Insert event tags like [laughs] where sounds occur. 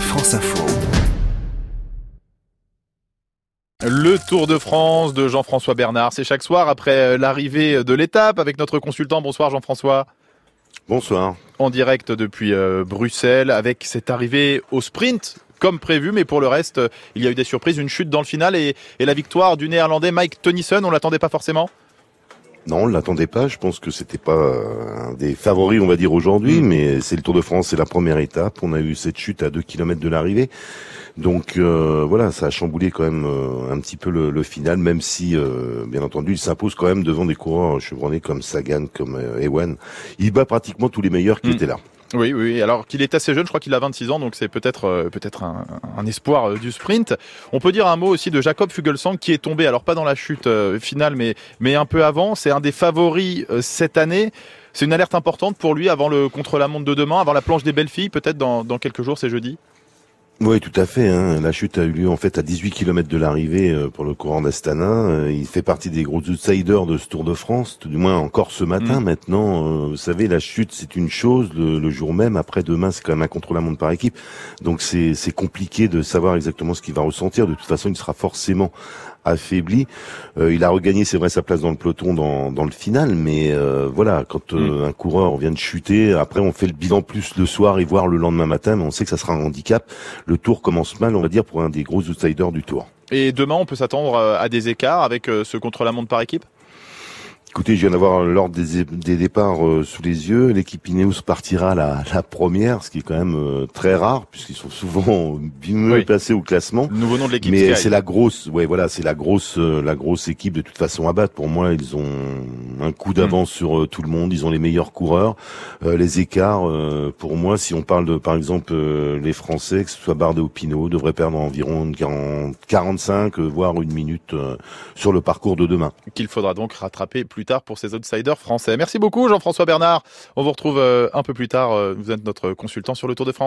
France Info. Le Tour de France de Jean-François Bernard, c'est chaque soir après l'arrivée de l'étape avec notre consultant. Bonsoir Jean-François. Bonsoir. En direct depuis euh, Bruxelles avec cette arrivée au sprint comme prévu, mais pour le reste, il y a eu des surprises, une chute dans le final et, la victoire du néerlandais Mike Tennyson, on l'attendait pas forcément non, on ne l'attendait pas. Je pense que c'était pas un des favoris, on va dire aujourd'hui, mm. mais c'est le Tour de France, c'est la première étape. On a eu cette chute à deux kilomètres de l'arrivée. Donc euh, voilà, ça a chamboulé quand même euh, un petit peu le, final, même si, euh, bien entendu, il s'impose quand même devant des coureurs chevronnés comme Sagan, comme Ewan. Il bat pratiquement tous les meilleurs qui hmm. étaient là. Oui, oui. Alors qu'il est assez jeune, je crois qu'il a 26 ans, donc c'est peut-être peut-être un, espoir du sprint. On peut dire un mot aussi de Jacob Fugelsang qui est tombé, alors pas dans la chute finale, mais mais un peu avant. C'est un des favoris cette année. C'est une alerte importante pour lui avant le contre-la-montre de demain, avant la planche des belles filles, peut-être dans, dans quelques jours, c'est jeudi. Oui, tout à fait. Hein. La chute a eu lieu en fait à 18 km de l'arrivée euh, pour le courant d'Astana. Euh, il fait partie des gros outsiders de ce Tour de France, tout du moins encore ce matin. Mm. Maintenant, euh, vous savez, la chute c'est une chose, le, jour même. Après demain, c'est quand même un contre-la-montre par équipe, donc c'est compliqué de savoir exactement ce qu'il va ressentir. De toute façon, il sera forcément affaibli. Euh, il a regagné, c'est vrai, sa place dans le peloton dans, dans le final, mais euh, voilà, quand euh, mm. un coureur vient de chuter, après on fait le bilan plus le soir et voir le lendemain matin, mais on sait que ça sera un handicap. Le tour commence mal, on va dire, pour un des gros outsiders du tour. Et demain, on peut s'attendre à des écarts avec ce contre-la-montre par équipe? Écoutez, je viens d'avoir l'ordre des, des, départs euh, sous les yeux. L'équipe Ineos partira la, la, première, ce qui est quand même euh, très rare puisqu'ils sont souvent [laughs] mieux placés au classement. Nouveau nom de l'équipe. Mais c'est la grosse, ouais, voilà, c'est la grosse, euh, la grosse équipe de toute façon à battre. Pour moi, ils ont un coup d'avance hmm. sur tout le monde. Ils ont les meilleurs coureurs. les écarts, pour moi, si on parle de, par exemple, les Français, que ce soit Bardet ou Pinot, devraient perdre environ 40, 45, voire une minute sur le parcours de demain. Qu'il faudra donc rattraper plus pour ces outsiders français. Merci beaucoup Jean-François Bernard. On vous retrouve euh, un peu plus tard. Euh, vous êtes notre consultant sur le Tour de France.